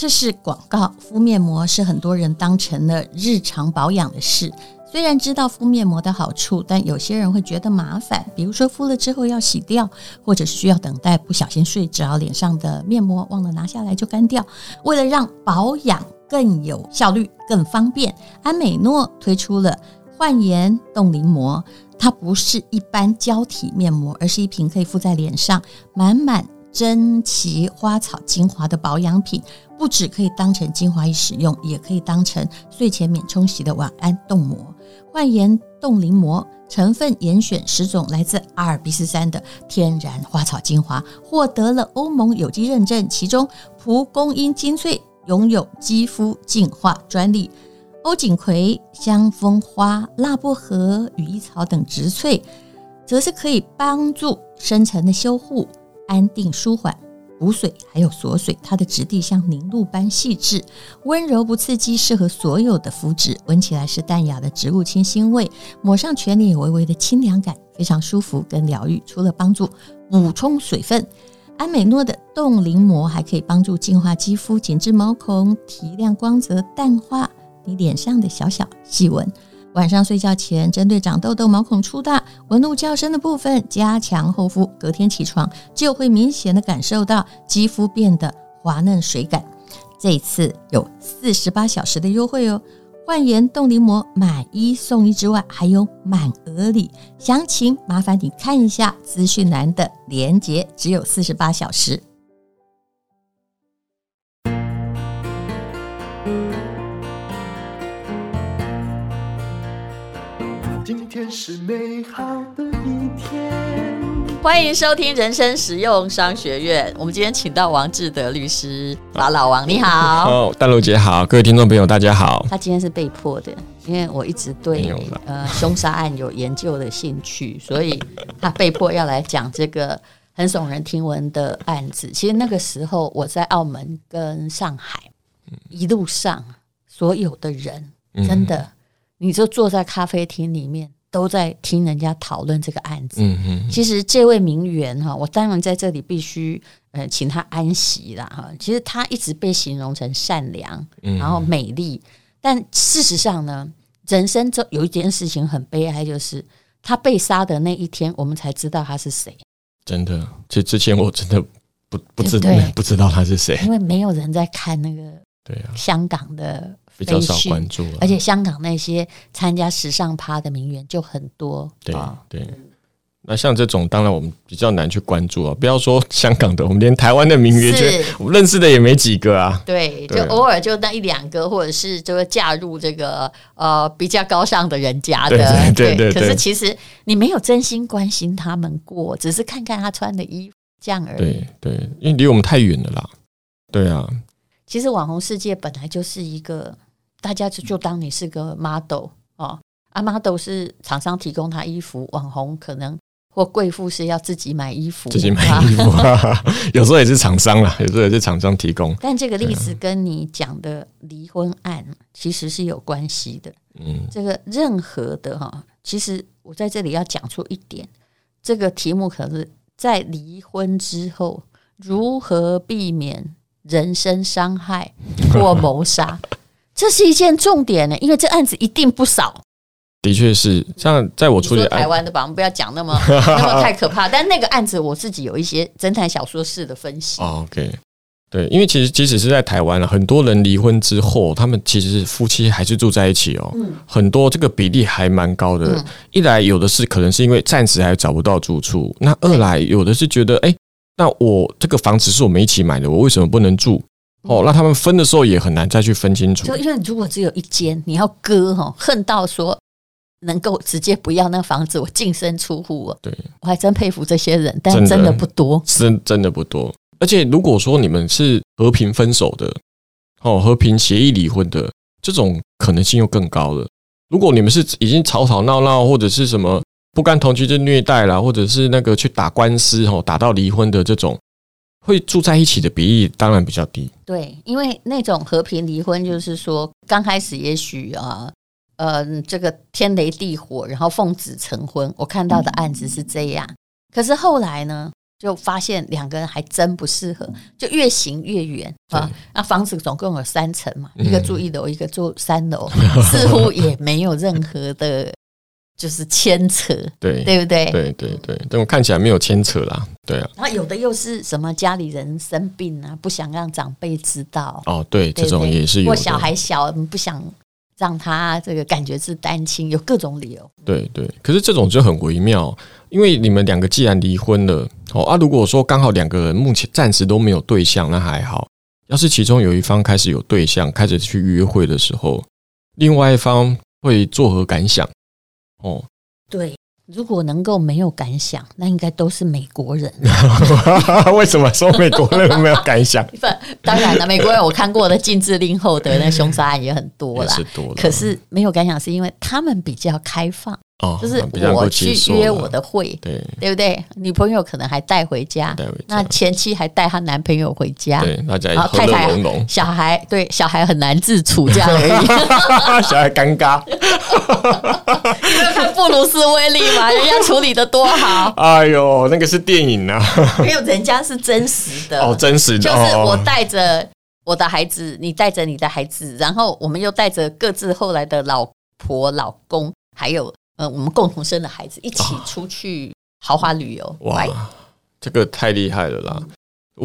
这是广告，敷面膜是很多人当成了日常保养的事。虽然知道敷面膜的好处，但有些人会觉得麻烦，比如说敷了之后要洗掉，或者是需要等待，不小心睡着，脸上的面膜忘了拿下来就干掉。为了让保养更有效率、更方便，安美诺推出了焕颜冻龄膜。它不是一般胶体面膜，而是一瓶可以敷在脸上，满满珍奇花草精华的保养品。不只可以当成精华液使用，也可以当成睡前免冲洗的晚安冻膜。焕颜冻龄膜成分严选十种来自阿尔卑斯山的天然花草精华，获得了欧盟有机认证。其中蒲公英精粹拥有肌肤净化专利，欧锦葵、香风花、辣薄荷、羽衣草等植萃，则是可以帮助深层的修护、安定舒缓。补水还有锁水，它的质地像凝露般细致，温柔不刺激，适合所有的肤质。闻起来是淡雅的植物清新味，抹上全脸有微微的清凉感，非常舒服跟疗愈。除了帮助补充水分，安美诺的冻龄膜还可以帮助净化肌肤、紧致毛孔、提亮光泽、淡化你脸上的小小细纹。晚上睡觉前，针对长痘痘、毛孔粗大、纹路较深的部分加强厚敷，隔天起床就会明显的感受到肌肤变得滑嫩水感。这一次有四十八小时的优惠哦！焕颜冻龄膜买一送一之外，还有满额礼，详情麻烦你看一下资讯栏的链接，只有四十八小时。今天是美好的一天。欢迎收听人生实用商学院。我们今天请到王志德律师，老老王你好。哦，淡如姐好，各位听众朋友大家好。他今天是被迫的，因为我一直对呃凶杀案有研究的兴趣，所以他被迫要来讲这个很耸人听闻的案子。其实那个时候我在澳门跟上海，一路上所有的人真的。你就坐在咖啡厅里面，都在听人家讨论这个案子。嗯嗯。其实这位名媛哈，我当然在这里必须呃请他安息了哈。其实她一直被形容成善良，然后美丽，但事实上呢，人生中有一件事情很悲哀，就是她被杀的那一天，我们才知道她是谁。真的，这之前我真的不不知道不知道他是谁，因为没有人在看那个对啊香港的。比较少关注，而且香港那些参加时尚趴的名媛就很多。对对，那像这种当然我们比较难去关注啊。不要说香港的，我们连台湾的名媛，我认识的也没几个啊。对，就偶尔就那一两个，或者是就会嫁入这个呃比较高尚的人家的。对对对。可是其实你没有真心关心他们过，只是看看他穿的衣服这样而已。对对，因为离我们太远了啦。对啊。其实网红世界本来就是一个。大家就就当你是个 model 哦，啊 model 是厂商提供他衣服，网红可能或贵妇是要自己买衣服，自己买衣服，有时候也是厂商啦，有时候也是厂商提供。但这个例子跟你讲的离婚案其实是有关系的。嗯，这个任何的哈，其实我在这里要讲出一点，这个题目可是在离婚之后如何避免人身伤害或谋杀。这是一件重点呢，因为这案子一定不少。的确是，像在我处理台湾的吧，我们不要讲那么 那么太可怕。但那个案子，我自己有一些侦探小说式的分析。OK，对，因为其实即使是在台湾了，很多人离婚之后，他们其实是夫妻还是住在一起哦。嗯，很多这个比例还蛮高的。嗯，一来有的是可能是因为暂时还找不到住处，那二来有的是觉得，哎，那我这个房子是我们一起买的，我为什么不能住？哦，那他们分的时候也很难再去分清楚。就因为如果只有一间，你要割哈，恨到说能够直接不要那房子，我净身出户。对，我还真佩服这些人，但真的不多，真真的不多。而且如果说你们是和平分手的，哦，和平协议离婚的，这种可能性又更高了。如果你们是已经吵吵闹闹，或者是什么不甘同居就虐待啦，或者是那个去打官司哦，打到离婚的这种。会住在一起的比例当然比较低。对，因为那种和平离婚，就是说刚开始也许啊，呃，这个天雷地火，然后奉子成婚。我看到的案子是这样，可是后来呢，就发现两个人还真不适合，就越行越远啊。那房子总共有三层嘛，一个住一楼，一个住三楼，似乎也没有任何的，就是牵扯，对对不对？对对对，但我看起来没有牵扯啦，对啊。然后有的又是什么家里人生病啊，不想让长辈知道哦，对，这种也是有。或小孩小，不想。让他这个感觉是单亲，有各种理由。对对，可是这种就很微妙，因为你们两个既然离婚了，哦啊，如果说刚好两个人目前暂时都没有对象，那还好。要是其中有一方开始有对象，开始去约会的时候，另外一方会作何感想？哦，对。如果能够没有感想，那应该都是美国人。为什么说美国人没有感想？不，当然了，美国人我看过的禁制令后的那凶杀案也很多啦。是多。可是没有感想，是因为他们比较开放。哦，就是我去约我的会，对对不对？女朋友可能还带回家，那前妻还带她男朋友回家，对，大家太太小孩对小孩很难自处这样而已，小孩尴尬。你有看布鲁斯威利吗？人家处理的多好。哎呦，那个是电影啊，没有人家是真实的哦，真实的，就是我带着我的孩子，你带着你的孩子，然后我们又带着各自后来的老婆、老公，还有。呃，我们共同生的孩子一起出去豪华旅游，哇，这个太厉害了啦！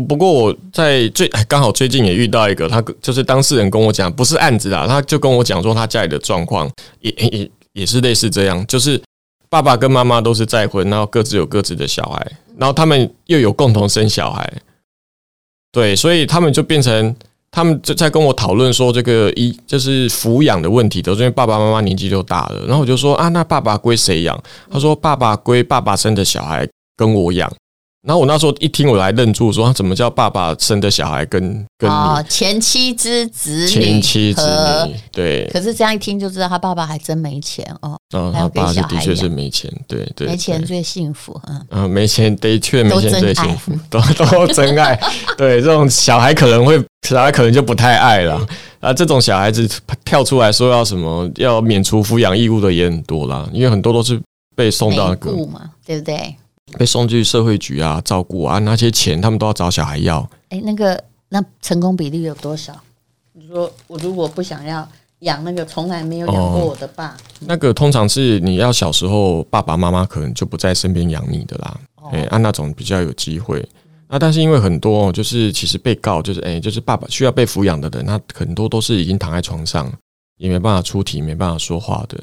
不过我在最刚好最近也遇到一个，他就是当事人跟我讲，不是案子啦，他就跟我讲说他家里的状况也也也是类似这样，就是爸爸跟妈妈都是再婚，然后各自有各自的小孩，然后他们又有共同生小孩，对，所以他们就变成。他们就在跟我讨论说，这个一就是抚养的问题，都是因为爸爸妈妈年纪都大了。然后我就说啊，那爸爸归谁养？他说爸爸归爸爸生的小孩跟我养。然后我那时候一听，我还愣住，说他怎么叫爸爸生的小孩跟跟哦前妻之子女前妻之女对。可是这样一听就知道他爸爸还真没钱哦。嗯，他爸是的确是没钱，对对，没钱最幸福，嗯嗯，没钱的确没钱最幸福，都 都真爱。对，这种小孩可能会小孩可能就不太爱了啊。这种小孩子跳出来说要什么要免除抚养义务的也很多啦，因为很多都是被送到那个嘛，对不对？被送去社会局啊，照顾啊，那些钱他们都要找小孩要。哎，那个那成功比例有多少？你说我如果不想要养那个从来没有养过我的爸，那个通常是你要小时候爸爸妈妈可能就不在身边养你的啦。哎、哦，按、啊、那种比较有机会。那、但是因为很多就是其实被告就是哎就是爸爸需要被抚养的人，那很多都是已经躺在床上也没办法出庭，没办法说话的。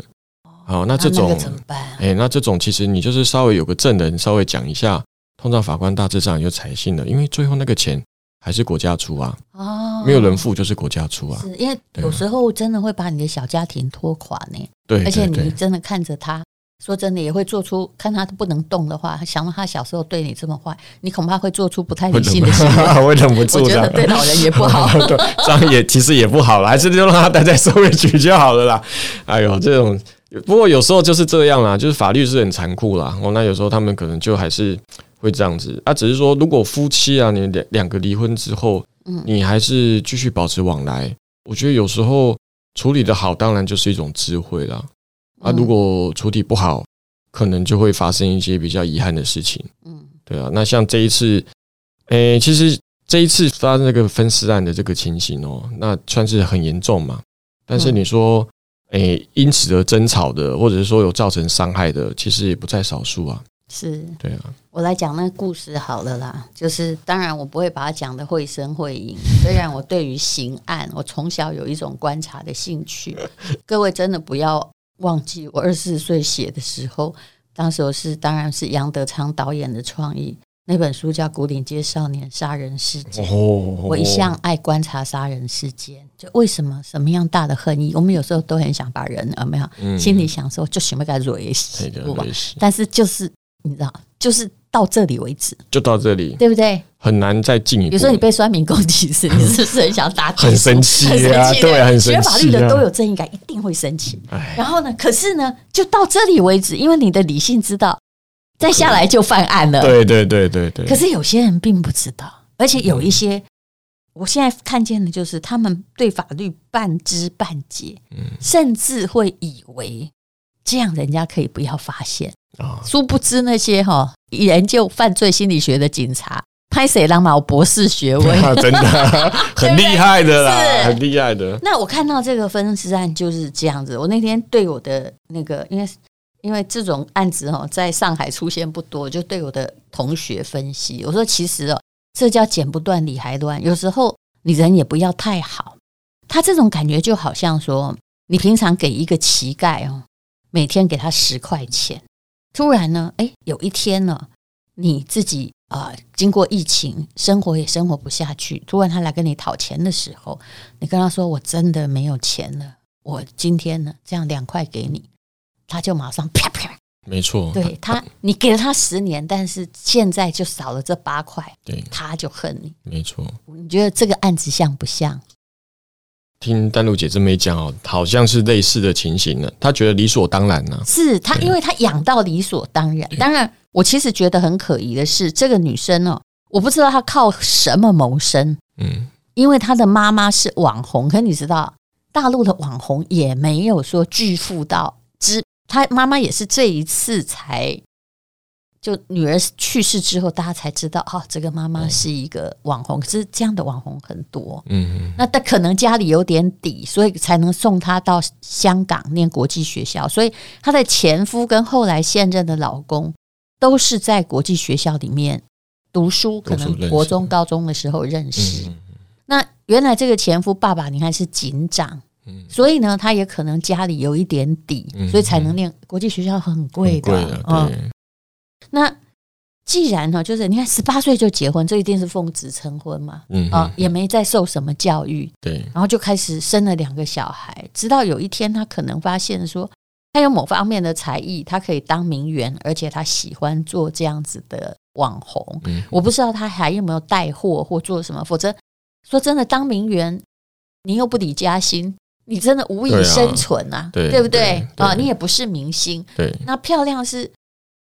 好，那这种哎、啊欸，那这种其实你就是稍微有个证人稍微讲一下，通常法官大致上也就采信了，因为最后那个钱还是国家出啊，哦，没有人付就是国家出啊，是因为有时候真的会把你的小家庭拖垮呢，对，而且你真的看着他，说真的也会做出看他不能动的话，想到他小时候对你这么坏，你恐怕会做出不太理性的行为，会忍不住，我觉得对老人也不好，对，这样也其实也不好了，还是就让他待在社会局就好了啦。哎呦，这种。不过有时候就是这样啦，就是法律是很残酷啦。哦，那有时候他们可能就还是会这样子啊。只是说，如果夫妻啊，你两两个离婚之后，嗯，你还是继续保持往来，我觉得有时候处理的好，当然就是一种智慧啦。啊，如果处理不好，可能就会发生一些比较遗憾的事情。嗯，对啊。那像这一次，诶，其实这一次发生这个分尸案的这个情形哦，那算是很严重嘛。但是你说。诶、欸，因此而争吵的，或者是说有造成伤害的，其实也不在少数啊。是，对啊。我来讲那个故事好了啦，就是当然我不会把它讲的绘声绘影，虽然我对于刑案，我从小有一种观察的兴趣。各位真的不要忘记，我二十四岁写的时候，当时我是当然是杨德昌导演的创意。那本书叫《古岭街少年杀人事件》，我一向爱观察杀人事件，就为什么什么样大的恨意，我们有时候都很想把人有没有心里想说，就什么该蕊死，但是就是你知道，就是到这里为止，就到这里，对不对？很难再进一步。比如说你被酸民攻击时，你是不是很想打？很生气啊，对，很生气。学法律的都有正义感，一定会生气。然后呢，可是呢，就到这里为止，因为你的理性知道。再下来就犯案了。对对对对对。可是有些人并不知道，而且有一些，我现在看见的就是他们对法律半知半解，甚至会以为这样人家可以不要发现啊。殊不知那些哈、哦、研究犯罪心理学的警察，拍谁狼毛博士学位，真的 很厉害的啦，是很厉害的。那我看到这个分尸案就是这样子。我那天对我的那个，因为因为这种案子哦，在上海出现不多，就对我的同学分析，我说其实哦，这叫剪不断理还乱。有时候你人也不要太好，他这种感觉就好像说，你平常给一个乞丐哦，每天给他十块钱，突然呢，哎，有一天呢，你自己。啊、经过疫情，生活也生活不下去。突然他来跟你讨钱的时候，你跟他说：“我真的没有钱了，我今天呢，这样两块给你。”他就马上啪啪，没错，对他，你给了他十年，但是现在就少了这八块，对，他就恨你，没错。你觉得这个案子像不像？听丹露姐这么一讲哦，好像是类似的情形呢。他觉得理所当然呢、啊，是他，因为他养到理所当然，当然。我其实觉得很可疑的是，这个女生哦，我不知道她靠什么谋生。嗯，因为她的妈妈是网红，可你知道，大陆的网红也没有说巨富到之，她妈妈也是这一次才，就女儿去世之后，大家才知道，哦，这个妈妈是一个网红。可是这样的网红很多，嗯，那她可能家里有点底，所以才能送她到香港念国际学校。所以她的前夫跟后来现任的老公。都是在国际学校里面读书，可能国中、高中的时候认识。那原来这个前夫爸爸，你看是警长，所以呢，他也可能家里有一点底，所以才能念国际学校，很贵的。嗯，那既然呢，就是你看十八岁就结婚，这一定是奉子成婚嘛。嗯啊，也没再受什么教育，对，然后就开始生了两个小孩，直到有一天他可能发现说。他有某方面的才艺，他可以当名媛，而且他喜欢做这样子的网红。嗯、我不知道他还有没有带货或做什么，否则说真的，当名媛你又不理加薪，你真的无以生存啊，对，不对，啊？你也不是明星，对。那漂亮是，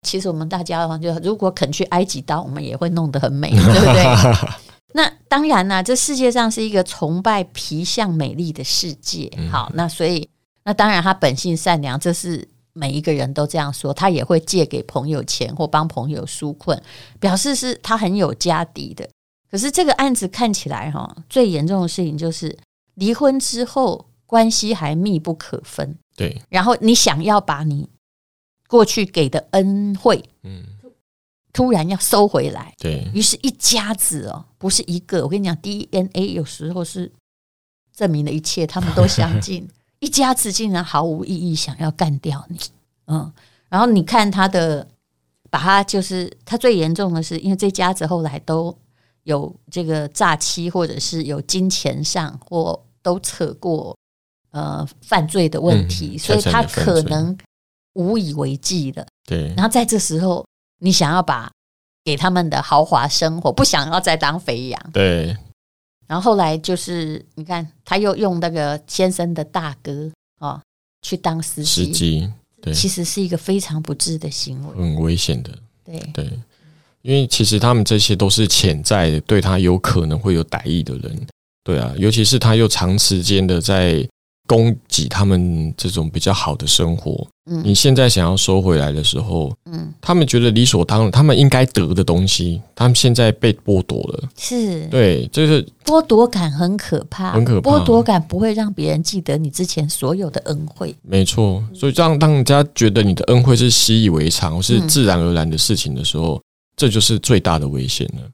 其实我们大家的话，就如果肯去埃及刀，我们也会弄得很美，对不对？那当然啦、啊，这世界上是一个崇拜皮相美丽的世界。好，那所以。那当然，他本性善良，这是每一个人都这样说。他也会借给朋友钱或帮朋友纾困，表示是他很有家底的。可是这个案子看起来，哈，最严重的事情就是离婚之后关系还密不可分。对，然后你想要把你过去给的恩惠，嗯，突然要收回来，对，于是一家子哦，不是一个。我跟你讲，DNA 有时候是证明了一切，他们都相近。一家子竟然毫无意义，想要干掉你，嗯，然后你看他的，把他就是他最严重的是，因为这家子后来都有这个诈欺，或者是有金钱上或都扯过呃犯罪的问题，所以他可能无以为继的。对，然后在这时候，你想要把给他们的豪华生活，不想要再当肥羊，对。然后后来就是，你看他又用那个先生的大哥哦去当司机，司机对，其实是一个非常不智的行为，很危险的。对对，因为其实他们这些都是潜在对他有可能会有歹意的人，对啊，尤其是他又长时间的在。供给他们这种比较好的生活，嗯，你现在想要收回来的时候，嗯，他们觉得理所当然，他们应该得的东西，他们现在被剥夺了，是。对，就是剥夺感很可怕，很可怕，剥夺感不会让别人记得你之前所有的恩惠，没错，所以让让人家觉得你的恩惠是习以为常，是自然而然的事情的时候，这就是最大的危险了。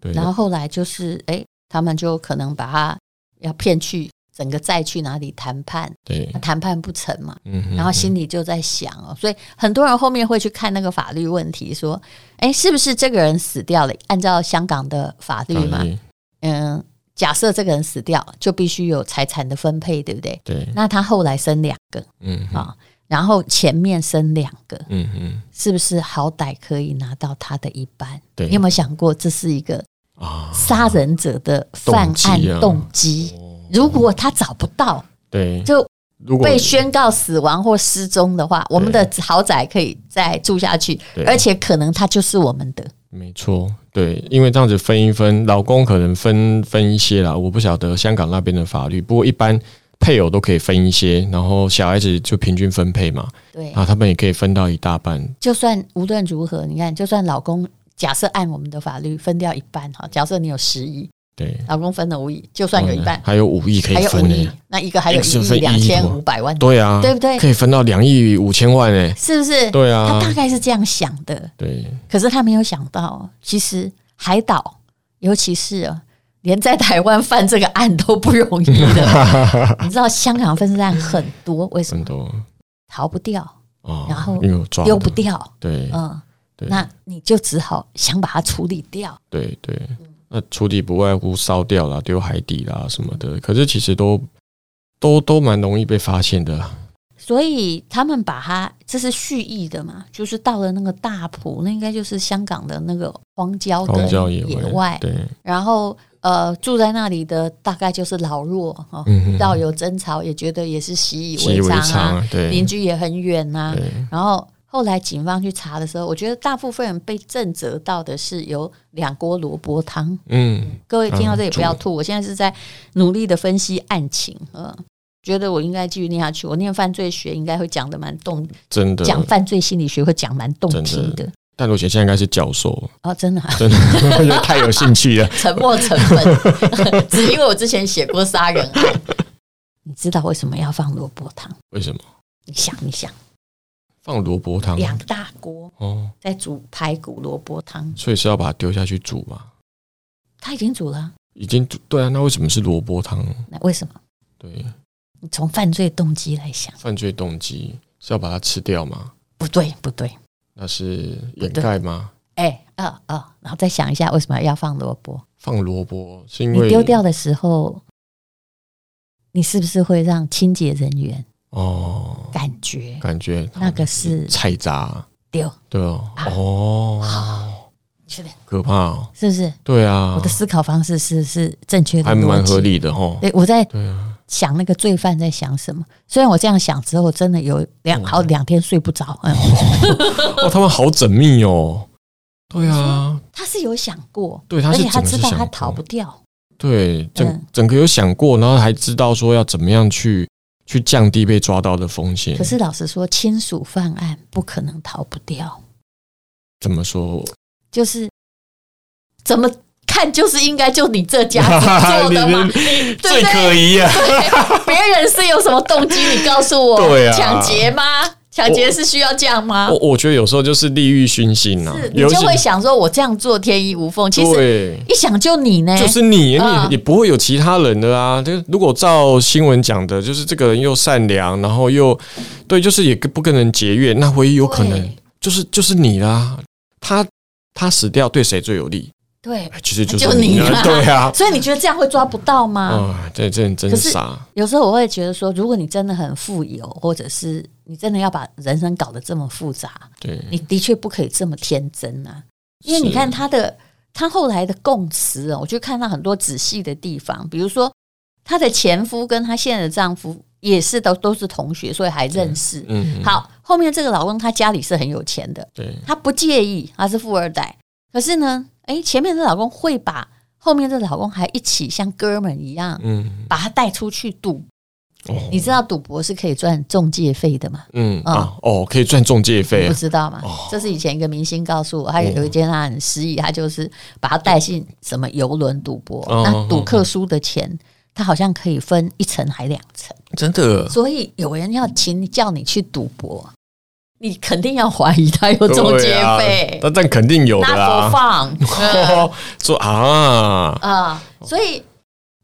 对，然后后来就是，哎，他们就可能把他要骗去。整个再去哪里谈判？对，谈判不成嘛。嗯哼哼，然后心里就在想哦，所以很多人后面会去看那个法律问题，说，哎，是不是这个人死掉了？按照香港的法律嘛，嗯，假设这个人死掉，就必须有财产的分配，对不对？对。那他后来生两个，嗯啊，然后前面生两个，嗯嗯，是不是好歹可以拿到他的一半？对，你有没有想过，这是一个啊杀人者的犯案动机？如果他找不到，对，就如果被宣告死亡或失踪的话，我们的豪宅可以再住下去，而且可能他就是我们的。没错，对，因为这样子分一分，老公可能分分一些啦，我不晓得香港那边的法律，不过一般配偶都可以分一些，然后小孩子就平均分配嘛。对啊，他们也可以分到一大半。就算无论如何，你看，就算老公假设按我们的法律分掉一半哈，假设你有十亿。对，老公分了五亿，就算有一半，还有五亿可以分呢。那一个还有一亿两千五百万，对啊，对不对？可以分到两亿五千万哎，是不是？对啊，他大概是这样想的。对，可是他没有想到，其实海岛，尤其是连在台湾犯这个案都不容易的。你知道香港分尸案很多，为什么？很多逃不掉，哦，然后丢不掉，对，嗯，那你就只好想把它处理掉。对对。那处理不外乎烧掉啦、丢海底啦什么的，可是其实都都都蛮容易被发现的。所以他们把它，这是蓄意的嘛？就是到了那个大埔，那应该就是香港的那个荒郊跟野外。对。然后呃，住在那里的大概就是老弱哈，遇到有争吵也觉得也是习以为常啊，对，邻居也很远呐。然后。后来警方去查的时候，我觉得大部分人被震责到的是有两锅萝卜汤。嗯，各位听到这里不要吐，我现在是在努力的分析案情。嗯，觉得我应该继续念下去。我念犯罪学应该会讲的蛮动，真的讲犯罪心理学会讲蛮动听的。但罗姐现在应该是教授哦，真的，真的 太有兴趣了。沉默成本，只因为我之前写过杀人案。你知道为什么要放萝卜汤？为什么？你想一想。放萝卜汤，两大锅哦，在煮排骨萝卜汤，所以是要把它丢下去煮吗？他已经煮了，已经煮对啊，那为什么是萝卜汤？那为什么？对，你从犯罪动机来想，犯罪动机是要把它吃掉吗？不对，不对，那是掩盖吗？哎，啊啊，然后再想一下，为什么要放萝卜？放萝卜是因为你丢掉的时候，你是不是会让清洁人员？哦，感觉。感觉那个是菜渣。丢。对哦。哦，是的，可怕是不是？对啊，我的思考方式是是正确的，还蛮合理的哈。对，我在想那个罪犯在想什么。虽然我这样想之后，真的有两好两天睡不着。嗯，哦，他们好缜密哦。对啊，他是有想过，对，而且他知道他逃不掉。对，整整个有想过，然后还知道说要怎么样去。去降低被抓到的风险。可是老实说，亲属犯案不可能逃不掉。怎么说？就是怎么看，就是应该就你这家子做的嘛，最可疑啊！别人是有什么动机？你告诉我，对啊，抢劫吗？抢劫是需要这样吗？我我觉得有时候就是利欲熏心呐，你就会想说，我这样做天衣无缝。其实一想就你呢，就是你，你也不会有其他人的啊。就如果照新闻讲的，就是这个人又善良，然后又对，就是也不跟人结怨，那唯一有可能就是就是你啦。他他死掉对谁最有利？对，其实就是你了。对啊，所以你觉得这样会抓不到吗？啊，对，这真傻。有时候我会觉得说，如果你真的很富有，或者是你真的要把人生搞得这么复杂，对，你的确不可以这么天真啊。因为你看他的他后来的供词哦，我就看到很多仔细的地方，比如说他的前夫跟他现在的丈夫也是都都是同学，所以还认识。嗯，好，后面这个老公他家里是很有钱的，对，他不介意他是富二代，可是呢。哎，前面的老公会把后面的老公还一起像哥们一样，嗯，把他带出去赌。哦，你知道赌博是可以赚中介费的吗？嗯啊哦，可以赚中介费，不知道吗？这是以前一个明星告诉我，他有一件他很失意，他就是把他带进什么游轮赌博，那赌客输的钱，他好像可以分一层还两层，真的。所以有人要请你叫你去赌博。你肯定要怀疑他有中介费，那但肯定有的啊。放 说啊啊，所以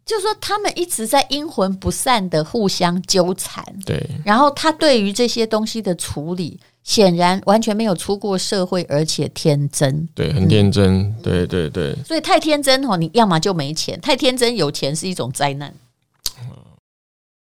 就说他们一直在阴魂不散的互相纠缠。对，然后他对于这些东西的处理，显然完全没有出过社会，而且天真。对，很天真。对对对。所以太天真哦，你要么就没钱，太天真有钱是一种灾难。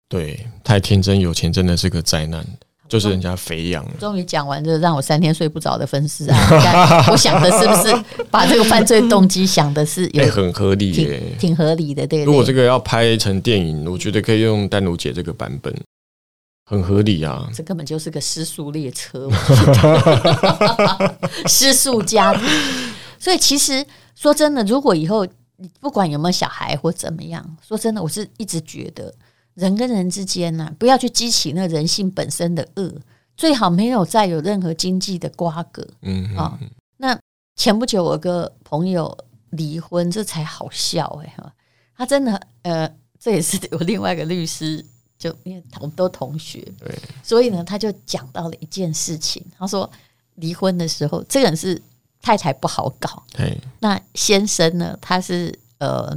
对，太天真有钱真的是个灾难。就是人家肥羊。终于讲完这让我三天睡不着的分尸啊！我想的是不是把这个犯罪动机想的是也很合理耶，挺合理的，对。如果这个要拍成电影，我觉得可以用丹如姐这个版本，很合理啊。这根本就是个失速列车，失速家庭。所以其实说真的，如果以后你不管有没有小孩或怎么样，说真的，我是一直觉得。人跟人之间呢、啊，不要去激起那人性本身的恶，最好没有再有任何经济的瓜葛。嗯啊、哦，那前不久我有个朋友离婚，这才好笑哎哈，他真的呃，这也是我另外一个律师，就因为我们都同学，对，所以呢，他就讲到了一件事情，他说离婚的时候，这个人是太太不好搞，对，那先生呢，他是呃。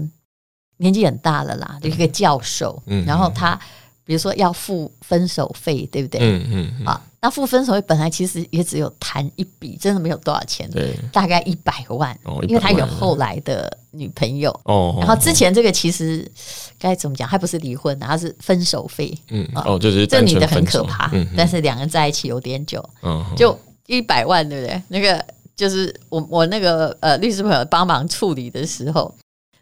年纪很大了啦，有一个教授，嗯、然后他比如说要付分手费，对不对？嗯嗯，嗯。啊，那付分手费本来其实也只有谈一笔，真的没有多少钱，对，大概一百万，哦、因为他有后来的女朋友，哦，然后之前这个其实该怎么讲，还不是离婚，他是分手费，嗯，哦，就是这女的很可怕，但是两个人在一起有点久，嗯，就一百万，对不对？那个就是我我那个呃律师朋友帮忙处理的时候。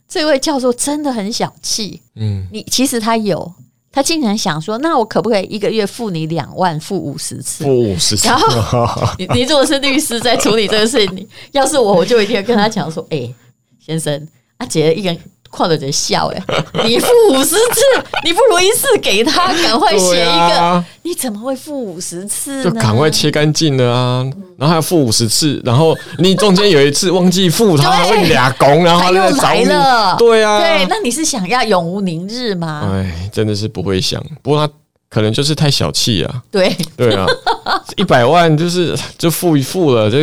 这位教授真的很小气，嗯，你其实他有，他竟然想说，那我可不可以一个月付你两万，付五十次，付五十次？然后你你如果是律师在处理这个事情，你要是我，我就一定跟他讲说，哎、欸，先生，阿杰一个 人。看着在笑哎，你付五十次，你不如一次给他，赶快写一个。啊、你怎么会付五十次呢？就赶快切干净了啊！然后还要付五十次，然后你中间有一次忘记付，他还会俩工，然后他又来了。对啊，对，那你是想要永无宁日吗？哎，真的是不会想。不过他可能就是太小气啊。对对啊，一百万就是就付一付了，就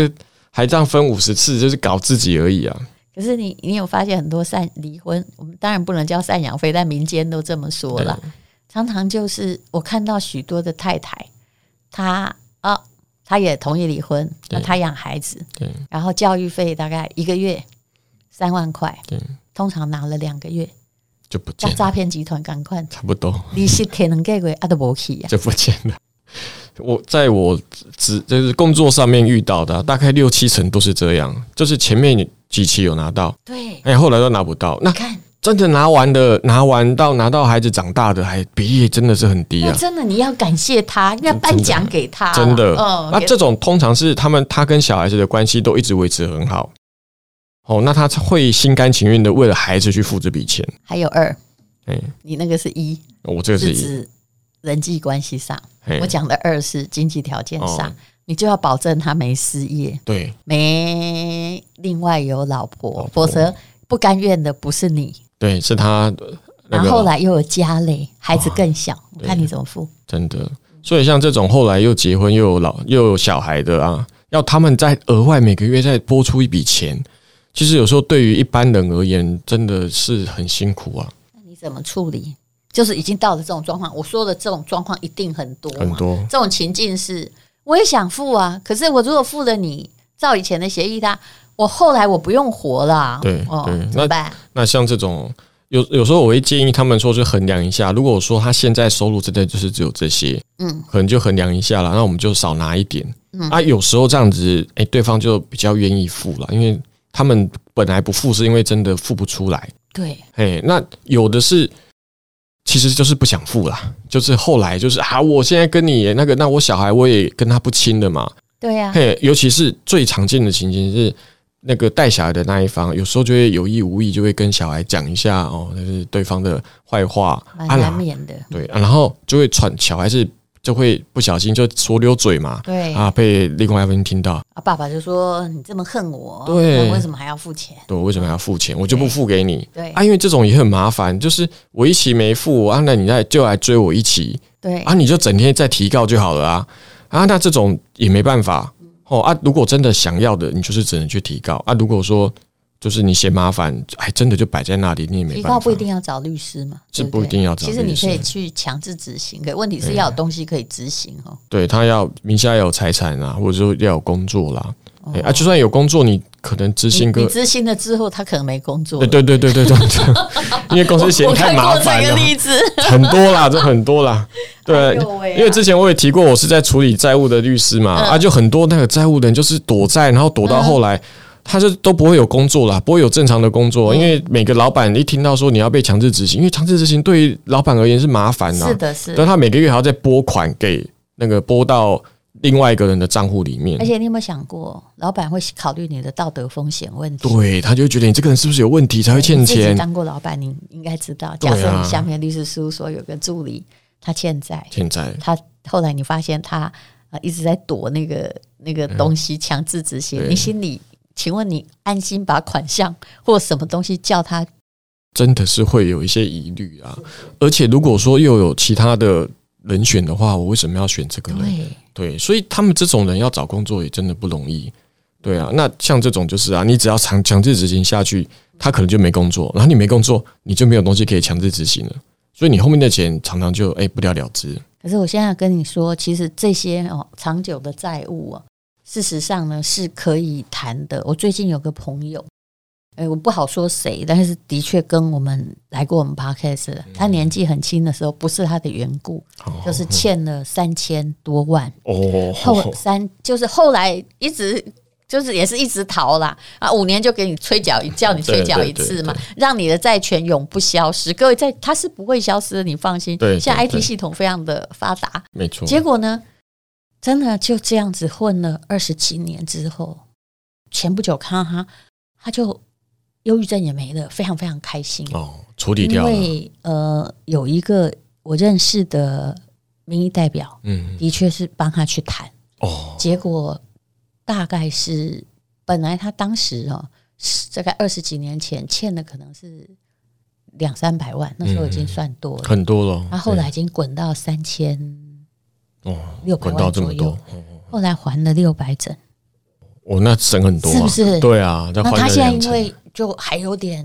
还这样分五十次，就是搞自己而已啊。可是你，你有发现很多赡离婚，我们当然不能叫赡养费，但民间都这么说了。常常就是我看到许多的太太，她啊，她也同意离婚，那她养孩子，对然后教育费大概一个月三万块，对通常拿了两个月就不见了。诈骗集团赶快差不多，利息可能给个阿都不起呀，就不见了。我在我只就是工作上面遇到的，大概六七成都是这样，就是前面。几期有拿到，对，哎，后来都拿不到。那看真的拿完的，拿完到拿到孩子长大的，还比例真的是很低啊！真的，你要感谢他，要颁奖给他。真的，嗯，那这种通常是他们他跟小孩子的关系都一直维持很好。哦，那他会心甘情愿的为了孩子去付这笔钱。还有二，哎，你那个是一，我这个是指人际关系上，我讲的二是经济条件上。你就要保证他没失业，对，没另外有老婆，老婆否则不甘愿的不是你，对，是他。然后后来又有家累，孩子更小，我看你怎么付。真的，所以像这种后来又结婚又有老又有小孩的啊，要他们再额外每个月再拨出一笔钱，其实有时候对于一般人而言真的是很辛苦啊。那你怎么处理？就是已经到了这种状况，我说的这种状况一定很多很多，这种情境是。我也想付啊，可是我如果付了你，照以前的协议，他我后来我不用活了，啊，对，哦，对，怎么办？那那像这种有有时候我会建议他们说，就衡量一下，如果说他现在收入真的就是只有这些，嗯，可能就衡量一下了，那我们就少拿一点，嗯。啊，有时候这样子，哎，对方就比较愿意付了，因为他们本来不付是因为真的付不出来，对，哎，那有的是。其实就是不想付啦，就是后来就是啊，我现在跟你那个，那我小孩我也跟他不亲的嘛。对呀、啊，嘿，尤其是最常见的情形是，那个带小孩的那一方，有时候就会有意无意就会跟小孩讲一下哦，就是对方的坏话，蛮难免的。对、啊，然后就会传小孩是。就会不小心就说溜嘴嘛，对。啊，被另外一方听到。啊，爸爸就说你这么恨我，对，为什么还要付钱？对，为什么还要付钱？我就不付给你，对。啊，因为这种也很麻烦，就是我一期没付啊，那你再就来追我一期，对。啊，你就整天在提告就好了啊。啊，那这种也没办法。哦啊，如果真的想要的，你就是只能去提告。啊，如果说。就是你嫌麻烦，还真的就摆在那里，你也没办法。提告不一定要找律师嘛，是不一定要找。其实你可以去强制执行，可问题是要有东西可以执行哦。对，他要名下要有财产啊，或者说要有工作啦。啊，就算有工作，你可能执行个你执行了之后，他可能没工作。对对对对对对，因为公司嫌太麻烦了。例子很多啦，这很多啦。对，因为之前我也提过，我是在处理债务的律师嘛，啊，就很多那个债务人就是躲债，然后躲到后来。他就都不会有工作啦，不会有正常的工作，因为每个老板一听到说你要被强制执行，因为强制执行对于老板而言是麻烦的，是的，是的。所以他每个月还要再拨款给那个拨到另外一个人的账户里面。而且你有没有想过，老板会考虑你的道德风险问题？对，他就觉得你这个人是不是有问题才会欠钱？你当过老板，你应该知道。假设你下面律师事务所有个助理，他欠债，欠债，他后来你发现他呃一直在躲那个那个东西，强制执行，你心里，请问你安心把款项或什么东西叫他？真的是会有一些疑虑啊，而且如果说又有其他的人选的话，我为什么要选这个人？对，对，所以他们这种人要找工作也真的不容易。对啊，那像这种就是啊，你只要强强制执行下去，他可能就没工作，然后你没工作，你就没有东西可以强制执行了，所以你后面的钱常常就哎不了了之。可是我现在跟你说，其实这些哦长久的债务啊，事实上呢是可以谈的。我最近有个朋友。哎，我不好说谁，但是的确跟我们来过我们 podcast 的，他年纪很轻的时候，不是他的缘故，就是欠了三千多万哦，后三就是后来一直就是也是一直逃啦啊，五年就给你催缴，叫你催缴一次嘛，让你的债权永不消失。各位在他是不会消失的，你放心。对，现在 IT 系统非常的发达，没错。结果呢，真的就这样子混了二十几年之后，前不久看到他，他就。忧郁症也没了，非常非常开心哦，处理掉了。因为呃，有一个我认识的民意代表，嗯，的确是帮他去谈哦。结果大概是本来他当时哦，大概二十几年前欠的可能是两三百万，那时候已经算多了，很多了。他后来已经滚到三千哦，六百万左右，后来还了六百整。哦，那省很多，是不是？对啊，那他现在因为。就还有点，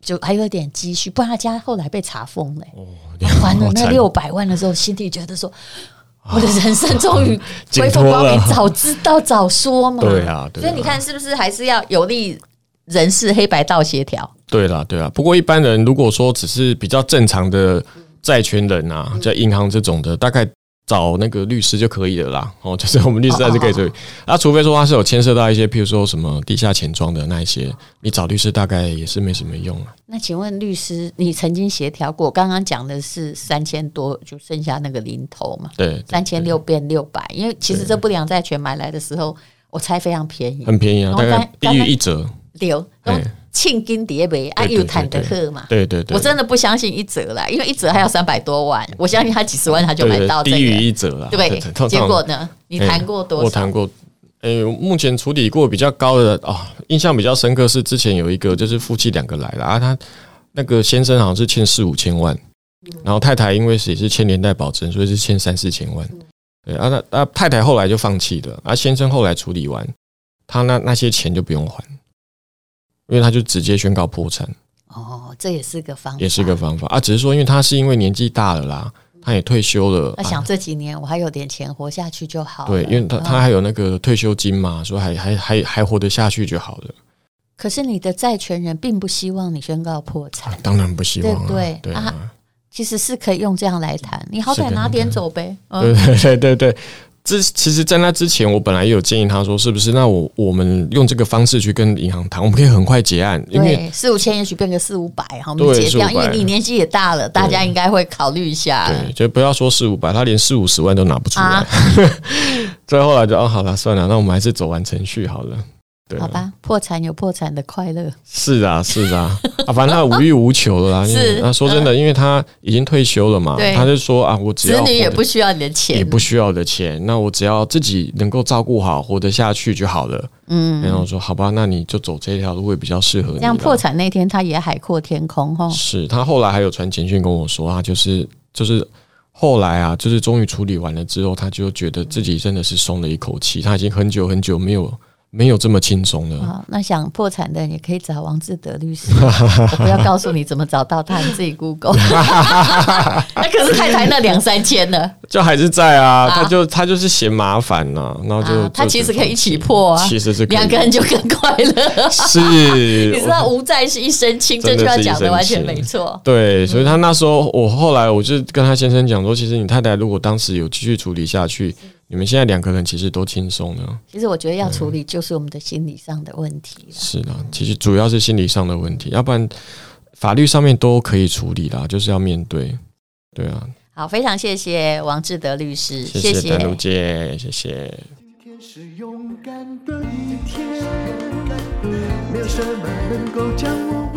就还有点积蓄，不然他家后来被查封了。哦，还了那六百万的时候，心里觉得说，我的人生终于 恢复光明。早知道早说嘛。对啊，所以你看是不是还是要有利人事黑白道协调？对啦，对啊。不过一般人如果说只是比较正常的债权人啊，在银行这种的，大概。找那个律师就可以了啦，哦，就是我们律师还是可以处理。那除非说他是有牵涉到一些，譬如说什么地下钱庄的那一些，你找律师大概也是没什么用啊。那请问律师，你曾经协调过？刚刚讲的是三千多，就剩下那个零头嘛？对，三千六变六百，因为其实这不良债权买来的时候，我猜非常便宜，很便宜啊，大概低于一折。六。庆金叠杯啊，又谈得喝嘛？对对对，我真的不相信一折啦，因为一折还要三百多万，我相信他几十万他就买到这个。低于一折了，对。结果呢？你谈过多少？我谈过，诶，目前处理过比较高的啊，印象比较深刻是之前有一个就是夫妻两个来了啊，他那个先生好像是欠四五千万，然后太太因为也是欠连带保证，所以是欠三四千万。对啊，那那太太后来就放弃了，啊，先生后来处理完，他那那些钱就不用还。因为他就直接宣告破产哦，这也是个方法，也是个方法啊。只是说，因为他是因为年纪大了啦，他也退休了。他想这几年我还有点钱活下去就好了。对，因为他他还有那个退休金嘛，说还还还还活得下去就好了。可是你的债权人并不希望你宣告破产，当然不希望，对对啊。其实是可以用这样来谈，你好歹拿点走呗。对对对对对。这其实，在那之前，我本来也有建议他说，是不是？那我我们用这个方式去跟银行谈，我们可以很快结案，因为四五千也许变个四五百，好，我们结掉。因为你年纪也大了，大家应该会考虑一下。对，就不要说四五百，他连四五十万都拿不出来。最、啊、后来就哦，好了，算了，那我们还是走完程序好了。对好吧，破产有破产的快乐。是啊，是啊，啊，反正他无欲无求了啦。是啊，说真的，因为他已经退休了嘛，他就说啊，我只要子女也不需要你的钱，也不需要的钱，那我只要自己能够照顾好，活得下去就好了。嗯，然后我说好吧，那你就走这条路会比较适合你。像破产那天，他也海阔天空哈。是他后来还有传简讯跟我说啊，就是就是后来啊，就是终于处理完了之后，他就觉得自己真的是松了一口气，他已经很久很久没有。没有这么轻松的。好，那想破产的也可以找王志德律师。我不要告诉你怎么找到他，你自己 Google。那可是太太那两三千呢，就还是在啊。他就他就是嫌麻烦呐，然后就他其实可以一起破啊，其实是两个人就更快乐。是，你知道无债是一身轻，这句话讲的完全没错。对，所以他那时候我后来我就跟他先生讲说，其实你太太如果当时有继续处理下去。你们现在两个人其实都轻松了。其实我觉得要处理就是我们的心理上的问题。是的，其实主要是心理上的问题，要不然法律上面都可以处理啦，就是要面对。对啊。好，非常谢谢王志德律师，谢谢丹如姐，谢谢。今天是勇敢的一天，没有什么能够将我